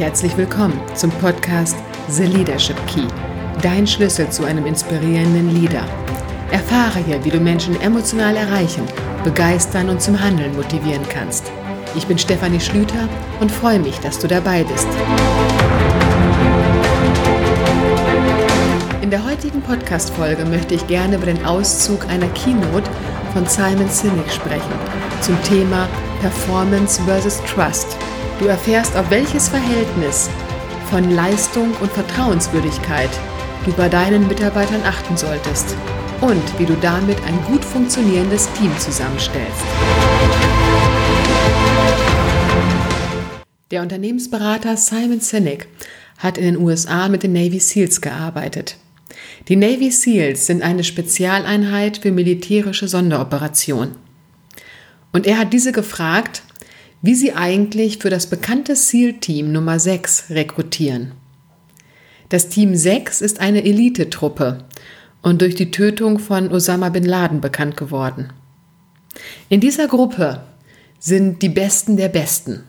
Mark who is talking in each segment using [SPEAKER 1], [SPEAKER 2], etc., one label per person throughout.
[SPEAKER 1] Herzlich willkommen zum Podcast The Leadership Key, dein Schlüssel zu einem inspirierenden Leader. Erfahre hier, wie du Menschen emotional erreichen, begeistern und zum Handeln motivieren kannst. Ich bin Stefanie Schlüter und freue mich, dass du dabei bist. In der heutigen Podcast-Folge möchte ich gerne über den Auszug einer Keynote von Simon Sinek sprechen zum Thema Performance versus Trust. Du erfährst, auf welches Verhältnis von Leistung und Vertrauenswürdigkeit du bei deinen Mitarbeitern achten solltest und wie du damit ein gut funktionierendes Team zusammenstellst. Der Unternehmensberater Simon Sinek hat in den USA mit den Navy SEALs gearbeitet. Die Navy SEALs sind eine Spezialeinheit für militärische Sonderoperationen. Und er hat diese gefragt, wie sie eigentlich für das bekannte SEAL-Team Nummer 6 rekrutieren. Das Team 6 ist eine Elitetruppe und durch die Tötung von Osama bin Laden bekannt geworden. In dieser Gruppe sind die Besten der Besten.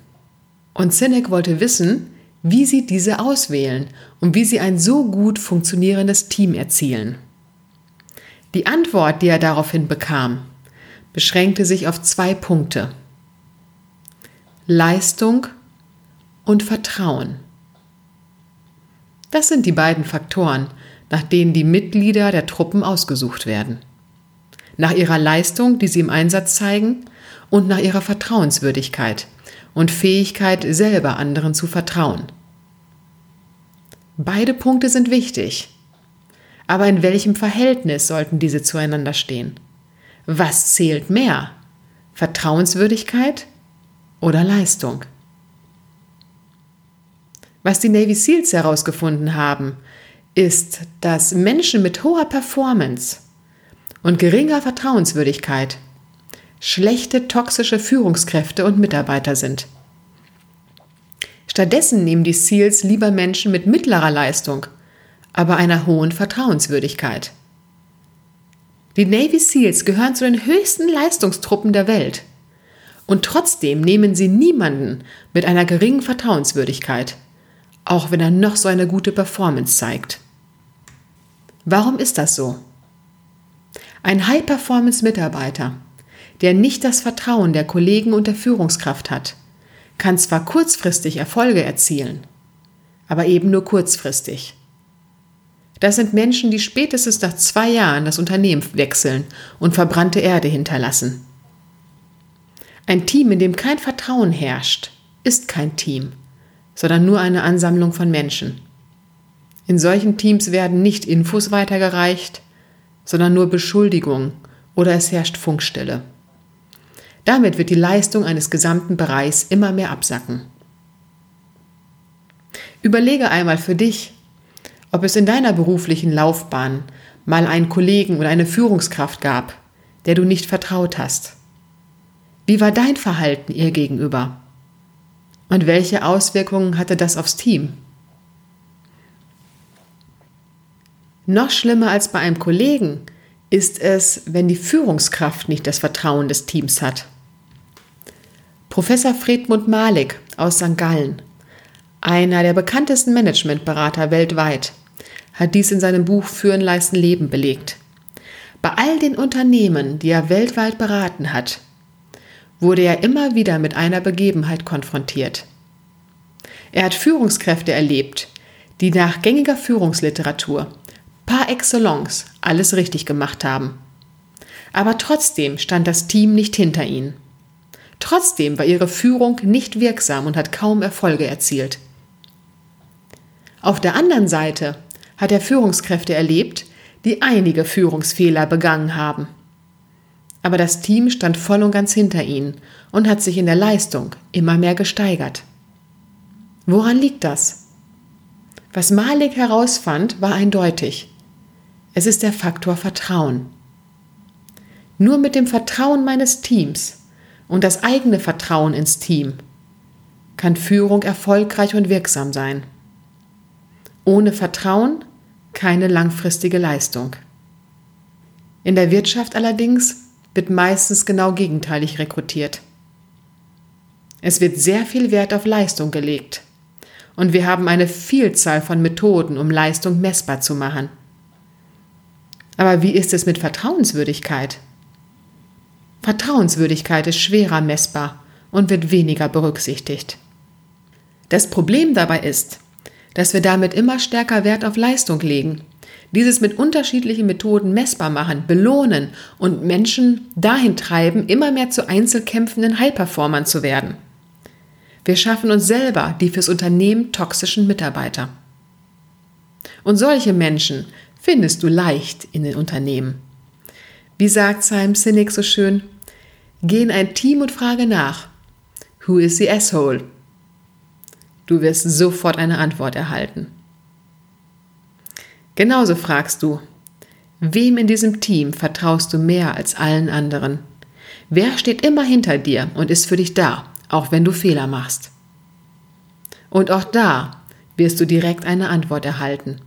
[SPEAKER 1] Und Sinek wollte wissen, wie sie diese auswählen und wie sie ein so gut funktionierendes Team erzielen. Die Antwort, die er daraufhin bekam, beschränkte sich auf zwei Punkte. Leistung und Vertrauen. Das sind die beiden Faktoren, nach denen die Mitglieder der Truppen ausgesucht werden. Nach ihrer Leistung, die sie im Einsatz zeigen, und nach ihrer Vertrauenswürdigkeit und Fähigkeit, selber anderen zu vertrauen. Beide Punkte sind wichtig. Aber in welchem Verhältnis sollten diese zueinander stehen? Was zählt mehr? Vertrauenswürdigkeit oder Leistung? Was die Navy SEALs herausgefunden haben, ist, dass Menschen mit hoher Performance und geringer Vertrauenswürdigkeit schlechte toxische Führungskräfte und Mitarbeiter sind. Stattdessen nehmen die SEALs lieber Menschen mit mittlerer Leistung, aber einer hohen Vertrauenswürdigkeit. Die Navy SEALs gehören zu den höchsten Leistungstruppen der Welt. Und trotzdem nehmen sie niemanden mit einer geringen Vertrauenswürdigkeit, auch wenn er noch so eine gute Performance zeigt. Warum ist das so? Ein High-Performance-Mitarbeiter, der nicht das Vertrauen der Kollegen und der Führungskraft hat, kann zwar kurzfristig Erfolge erzielen, aber eben nur kurzfristig. Das sind Menschen, die spätestens nach zwei Jahren das Unternehmen wechseln und verbrannte Erde hinterlassen. Ein Team, in dem kein Vertrauen herrscht, ist kein Team, sondern nur eine Ansammlung von Menschen. In solchen Teams werden nicht Infos weitergereicht, sondern nur Beschuldigungen oder es herrscht Funkstille. Damit wird die Leistung eines gesamten Bereichs immer mehr absacken. Überlege einmal für dich, ob es in deiner beruflichen Laufbahn mal einen Kollegen oder eine Führungskraft gab, der du nicht vertraut hast. Wie war dein Verhalten ihr gegenüber? Und welche Auswirkungen hatte das aufs Team? Noch schlimmer als bei einem Kollegen ist es, wenn die Führungskraft nicht das Vertrauen des Teams hat. Professor Friedmund Malik aus St. Gallen, einer der bekanntesten Managementberater weltweit, hat dies in seinem Buch Führen, Leisten, Leben belegt. Bei all den Unternehmen, die er weltweit beraten hat, wurde er immer wieder mit einer Begebenheit konfrontiert. Er hat Führungskräfte erlebt, die nach gängiger Führungsliteratur par excellence alles richtig gemacht haben. Aber trotzdem stand das Team nicht hinter ihnen. Trotzdem war ihre Führung nicht wirksam und hat kaum Erfolge erzielt. Auf der anderen Seite hat er Führungskräfte erlebt, die einige Führungsfehler begangen haben. Aber das Team stand voll und ganz hinter ihnen und hat sich in der Leistung immer mehr gesteigert. Woran liegt das? Was Malik herausfand, war eindeutig. Es ist der Faktor Vertrauen. Nur mit dem Vertrauen meines Teams und das eigene Vertrauen ins Team kann Führung erfolgreich und wirksam sein. Ohne Vertrauen keine langfristige Leistung. In der Wirtschaft allerdings wird meistens genau gegenteilig rekrutiert. Es wird sehr viel Wert auf Leistung gelegt, Und wir haben eine Vielzahl von Methoden, um Leistung messbar zu machen. Aber wie ist es mit Vertrauenswürdigkeit? Vertrauenswürdigkeit ist schwerer messbar und wird weniger berücksichtigt. Das Problem dabei ist, dass wir damit immer stärker Wert auf Leistung legen, dieses mit unterschiedlichen Methoden messbar machen, belohnen und Menschen dahin treiben, immer mehr zu einzelkämpfenden High-Performern zu werden. Wir schaffen uns selber die fürs Unternehmen toxischen Mitarbeiter. Und solche Menschen findest du leicht in den Unternehmen. Wie sagt Simon Sinek so schön, geh in ein Team und frage nach, who is the asshole? Du wirst sofort eine Antwort erhalten. Genauso fragst du, wem in diesem Team vertraust du mehr als allen anderen? Wer steht immer hinter dir und ist für dich da? auch wenn du Fehler machst. Und auch da wirst du direkt eine Antwort erhalten.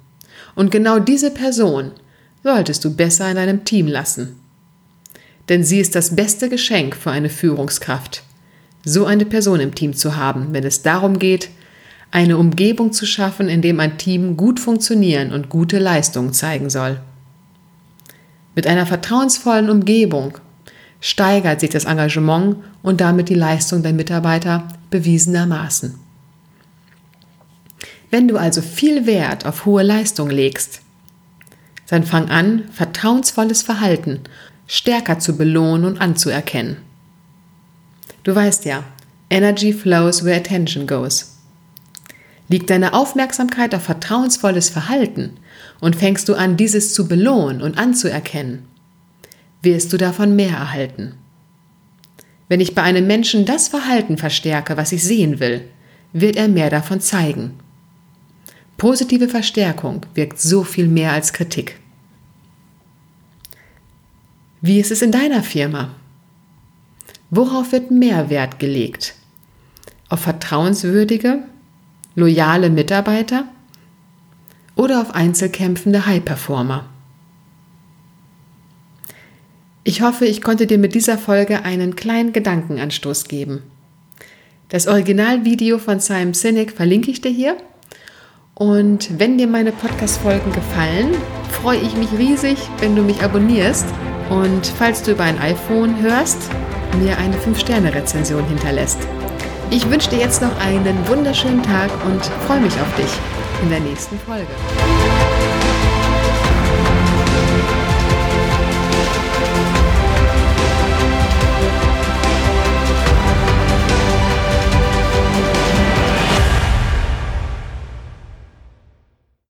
[SPEAKER 1] Und genau diese Person solltest du besser in deinem Team lassen. Denn sie ist das beste Geschenk für eine Führungskraft, so eine Person im Team zu haben, wenn es darum geht, eine Umgebung zu schaffen, in dem ein Team gut funktionieren und gute Leistungen zeigen soll. Mit einer vertrauensvollen Umgebung steigert sich das Engagement und damit die Leistung der Mitarbeiter bewiesenermaßen. Wenn du also viel Wert auf hohe Leistung legst, dann fang an, vertrauensvolles Verhalten stärker zu belohnen und anzuerkennen. Du weißt ja, Energy flows where attention goes. Liegt deine Aufmerksamkeit auf vertrauensvolles Verhalten und fängst du an, dieses zu belohnen und anzuerkennen, wirst du davon mehr erhalten. Wenn ich bei einem Menschen das Verhalten verstärke, was ich sehen will, wird er mehr davon zeigen. Positive Verstärkung wirkt so viel mehr als Kritik. Wie ist es in deiner Firma? Worauf wird mehr Wert gelegt? Auf vertrauenswürdige, loyale Mitarbeiter oder auf einzelkämpfende High-Performer? Ich hoffe, ich konnte dir mit dieser Folge einen kleinen Gedankenanstoß geben. Das Originalvideo von Simon Sinek verlinke ich dir hier. Und wenn dir meine Podcast-Folgen gefallen, freue ich mich riesig, wenn du mich abonnierst und falls du über ein iPhone hörst, mir eine 5-Sterne-Rezension hinterlässt. Ich wünsche dir jetzt noch einen wunderschönen Tag und freue mich auf dich in der nächsten Folge.